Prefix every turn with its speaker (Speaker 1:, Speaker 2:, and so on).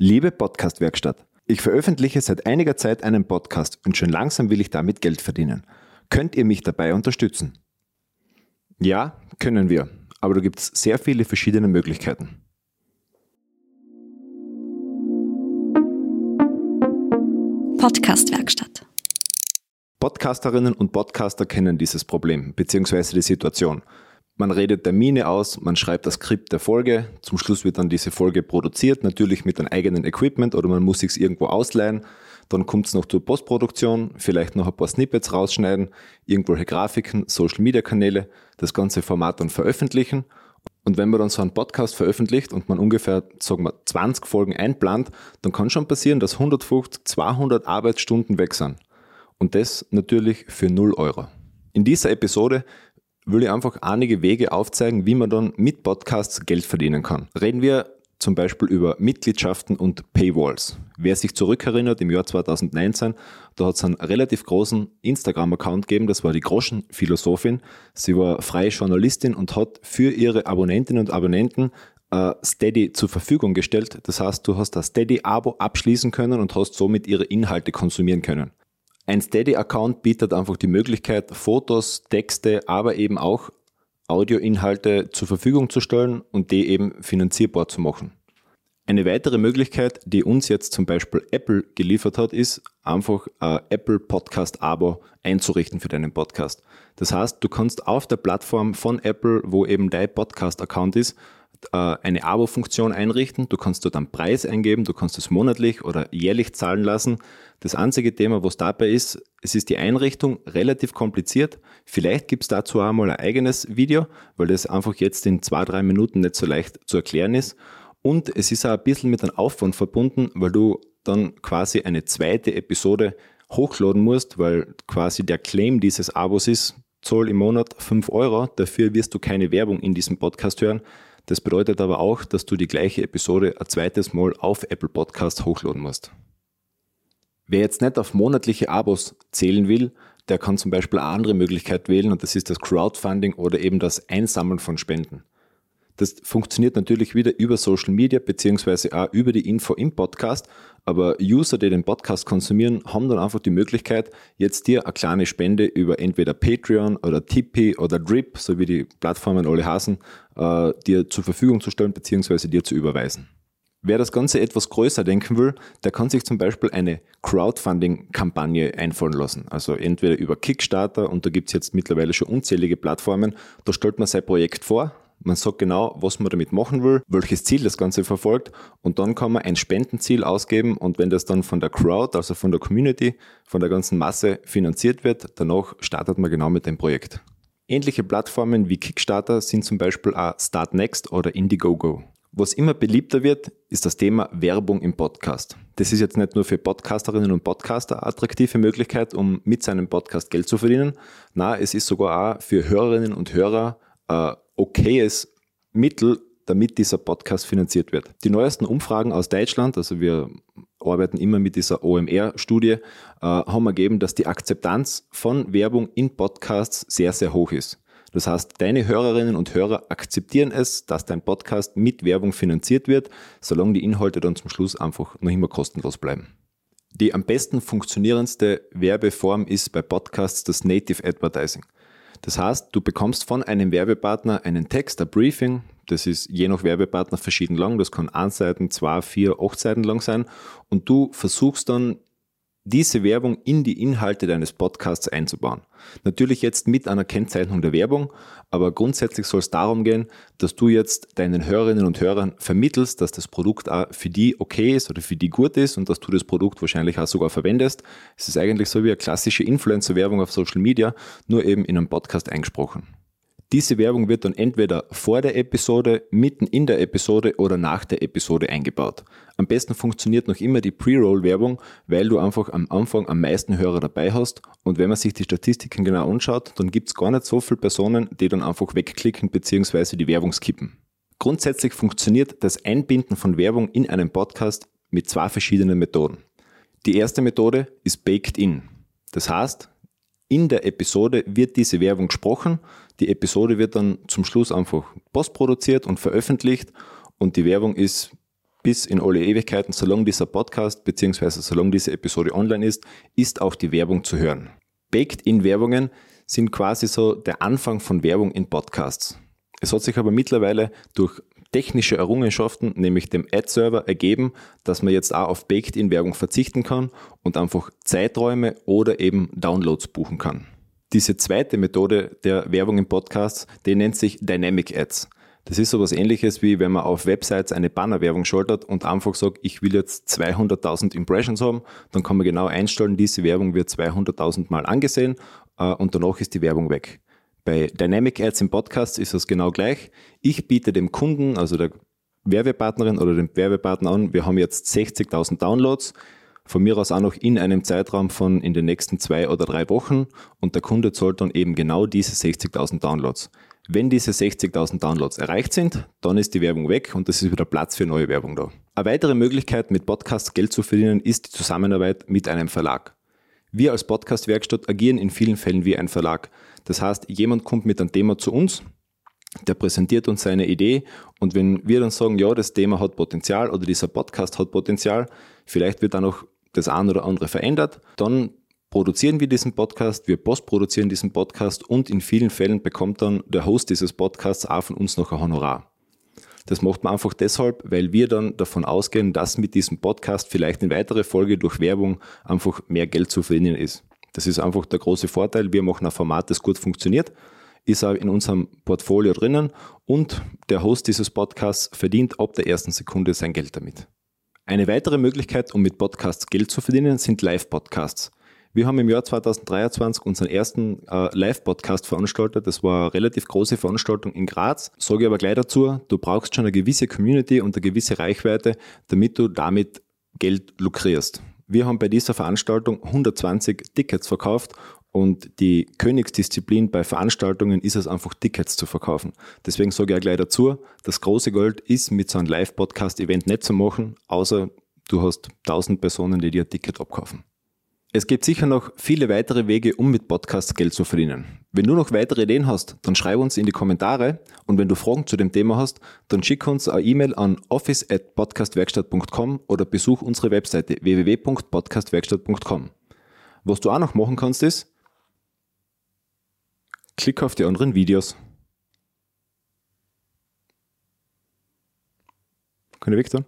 Speaker 1: Liebe Podcast-Werkstatt, ich veröffentliche seit einiger Zeit einen Podcast und schon langsam will ich damit Geld verdienen. Könnt ihr mich dabei unterstützen? Ja, können wir, aber da gibt es sehr viele verschiedene Möglichkeiten.
Speaker 2: Podcast-Werkstatt.
Speaker 1: Podcasterinnen und Podcaster kennen dieses Problem bzw. die Situation. Man redet Termine aus, man schreibt das Skript der Folge, zum Schluss wird dann diese Folge produziert, natürlich mit einem eigenen Equipment oder man muss sich irgendwo ausleihen. Dann kommt es noch zur Postproduktion, vielleicht noch ein paar Snippets rausschneiden, irgendwelche Grafiken, Social Media Kanäle, das ganze Format dann veröffentlichen. Und wenn man dann so einen Podcast veröffentlicht und man ungefähr, sagen wir, 20 Folgen einplant, dann kann schon passieren, dass 150, 200 Arbeitsstunden weg sind. Und das natürlich für 0 Euro. In dieser Episode will ich einfach einige Wege aufzeigen, wie man dann mit Podcasts Geld verdienen kann. Reden wir zum Beispiel über Mitgliedschaften und Paywalls. Wer sich zurückerinnert, im Jahr 2019, da hat es einen relativ großen Instagram-Account gegeben, das war die Groschenphilosophin. Sie war freie Journalistin und hat für ihre Abonnentinnen und Abonnenten äh, Steady zur Verfügung gestellt. Das heißt, du hast das Steady-Abo abschließen können und hast somit ihre Inhalte konsumieren können. Ein Steady-Account bietet einfach die Möglichkeit, Fotos, Texte, aber eben auch Audioinhalte zur Verfügung zu stellen und die eben finanzierbar zu machen. Eine weitere Möglichkeit, die uns jetzt zum Beispiel Apple geliefert hat, ist einfach ein Apple Podcast Abo einzurichten für deinen Podcast. Das heißt, du kannst auf der Plattform von Apple, wo eben dein Podcast Account ist, eine Abo-Funktion einrichten. Du kannst dort einen Preis eingeben, du kannst es monatlich oder jährlich zahlen lassen. Das einzige Thema, was dabei ist, es ist die Einrichtung relativ kompliziert. Vielleicht gibt es dazu auch mal ein eigenes Video, weil das einfach jetzt in zwei, drei Minuten nicht so leicht zu erklären ist. Und es ist auch ein bisschen mit einem Aufwand verbunden, weil du dann quasi eine zweite Episode hochladen musst, weil quasi der Claim dieses Abos ist, Zoll im Monat 5 Euro. Dafür wirst du keine Werbung in diesem Podcast hören. Das bedeutet aber auch, dass du die gleiche Episode ein zweites Mal auf Apple Podcast hochladen musst. Wer jetzt nicht auf monatliche Abos zählen will, der kann zum Beispiel eine andere Möglichkeit wählen und das ist das Crowdfunding oder eben das Einsammeln von Spenden. Das funktioniert natürlich wieder über Social Media beziehungsweise auch über die Info im Podcast. Aber User, die den Podcast konsumieren, haben dann einfach die Möglichkeit, jetzt dir eine kleine Spende über entweder Patreon oder Tipeee oder Drip, so wie die Plattformen alle heißen, äh, dir zur Verfügung zu stellen beziehungsweise dir zu überweisen. Wer das Ganze etwas größer denken will, der kann sich zum Beispiel eine Crowdfunding-Kampagne einfallen lassen. Also entweder über Kickstarter und da gibt es jetzt mittlerweile schon unzählige Plattformen. Da stellt man sein Projekt vor, man sagt genau, was man damit machen will, welches Ziel das Ganze verfolgt und dann kann man ein Spendenziel ausgeben und wenn das dann von der Crowd, also von der Community, von der ganzen Masse finanziert wird, danach startet man genau mit dem Projekt. Ähnliche Plattformen wie Kickstarter sind zum Beispiel auch Startnext oder Indiegogo. Was immer beliebter wird, ist das Thema Werbung im Podcast. Das ist jetzt nicht nur für Podcasterinnen und Podcaster eine attraktive Möglichkeit, um mit seinem Podcast Geld zu verdienen. Na, es ist sogar auch für Hörerinnen und Hörer äh, okayes Mittel, damit dieser Podcast finanziert wird. Die neuesten Umfragen aus Deutschland, also wir arbeiten immer mit dieser OMR-Studie, äh, haben ergeben, dass die Akzeptanz von Werbung in Podcasts sehr, sehr hoch ist. Das heißt, deine Hörerinnen und Hörer akzeptieren es, dass dein Podcast mit Werbung finanziert wird, solange die Inhalte dann zum Schluss einfach noch immer kostenlos bleiben. Die am besten funktionierendste Werbeform ist bei Podcasts das Native Advertising. Das heißt, du bekommst von einem Werbepartner einen Text, ein Briefing. Das ist je nach Werbepartner verschieden lang. Das kann ein Seiten, zwei, vier, acht Seiten lang sein. Und du versuchst dann diese Werbung in die Inhalte deines Podcasts einzubauen. Natürlich jetzt mit einer Kennzeichnung der Werbung, aber grundsätzlich soll es darum gehen, dass du jetzt deinen Hörerinnen und Hörern vermittelst, dass das Produkt auch für die okay ist oder für die gut ist und dass du das Produkt wahrscheinlich auch sogar verwendest. Es ist eigentlich so wie eine klassische Influencer-Werbung auf Social Media, nur eben in einem Podcast eingesprochen. Diese Werbung wird dann entweder vor der Episode, mitten in der Episode oder nach der Episode eingebaut. Am besten funktioniert noch immer die Pre-Roll-Werbung, weil du einfach am Anfang am meisten Hörer dabei hast. Und wenn man sich die Statistiken genau anschaut, dann gibt es gar nicht so viele Personen, die dann einfach wegklicken bzw. die Werbung skippen. Grundsätzlich funktioniert das Einbinden von Werbung in einen Podcast mit zwei verschiedenen Methoden. Die erste Methode ist Baked In. Das heißt, in der Episode wird diese Werbung gesprochen, die Episode wird dann zum Schluss einfach postproduziert und veröffentlicht und die Werbung ist bis in alle Ewigkeiten, solange dieser Podcast bzw. solange diese Episode online ist, ist auch die Werbung zu hören. Baked-in-Werbungen sind quasi so der Anfang von Werbung in Podcasts. Es hat sich aber mittlerweile durch technische Errungenschaften, nämlich dem Ad-Server, ergeben, dass man jetzt auch auf Baked-in-Werbung verzichten kann und einfach Zeiträume oder eben Downloads buchen kann. Diese zweite Methode der Werbung in Podcasts, die nennt sich Dynamic Ads. Das ist so was ähnliches wie wenn man auf Websites eine Bannerwerbung schaltet und einfach sagt, ich will jetzt 200.000 Impressions haben, dann kann man genau einstellen, diese Werbung wird 200.000 Mal angesehen äh, und danach ist die Werbung weg. Bei Dynamic Ads im Podcast ist das genau gleich. Ich biete dem Kunden, also der Werbepartnerin oder dem Werbepartner an, wir haben jetzt 60.000 Downloads, von mir aus auch noch in einem Zeitraum von in den nächsten zwei oder drei Wochen und der Kunde zahlt dann eben genau diese 60.000 Downloads. Wenn diese 60.000 Downloads erreicht sind, dann ist die Werbung weg und es ist wieder Platz für neue Werbung da. Eine weitere Möglichkeit, mit Podcasts Geld zu verdienen, ist die Zusammenarbeit mit einem Verlag. Wir als Podcast-Werkstatt agieren in vielen Fällen wie ein Verlag. Das heißt, jemand kommt mit einem Thema zu uns, der präsentiert uns seine Idee und wenn wir dann sagen, ja, das Thema hat Potenzial oder dieser Podcast hat Potenzial, vielleicht wird dann noch das eine oder andere verändert, dann produzieren wir diesen Podcast, wir postproduzieren diesen Podcast und in vielen Fällen bekommt dann der Host dieses Podcasts auch von uns noch ein Honorar. Das macht man einfach deshalb, weil wir dann davon ausgehen, dass mit diesem Podcast vielleicht eine weitere Folge durch Werbung einfach mehr Geld zu verdienen ist. Das ist einfach der große Vorteil. Wir machen ein Format, das gut funktioniert, ist auch in unserem Portfolio drinnen und der Host dieses Podcasts verdient ab der ersten Sekunde sein Geld damit. Eine weitere Möglichkeit, um mit Podcasts Geld zu verdienen, sind Live-Podcasts. Wir haben im Jahr 2023 unseren ersten äh, Live-Podcast veranstaltet. Das war eine relativ große Veranstaltung in Graz. Sage aber gleich dazu, du brauchst schon eine gewisse Community und eine gewisse Reichweite, damit du damit Geld lukrierst. Wir haben bei dieser Veranstaltung 120 Tickets verkauft und die Königsdisziplin bei Veranstaltungen ist es einfach, Tickets zu verkaufen. Deswegen sage ich auch gleich dazu, das große Gold ist mit so einem Live-Podcast-Event nicht zu machen, außer du hast 1000 Personen, die dir ein Ticket abkaufen. Es gibt sicher noch viele weitere Wege, um mit Podcasts Geld zu verdienen. Wenn du noch weitere Ideen hast, dann schreib uns in die Kommentare und wenn du Fragen zu dem Thema hast, dann schick uns eine E-Mail an office at podcastwerkstatt.com oder besuch unsere Webseite www.podcastwerkstatt.com. Was du auch noch machen kannst ist, klick auf die anderen Videos. Kann ich weg tun?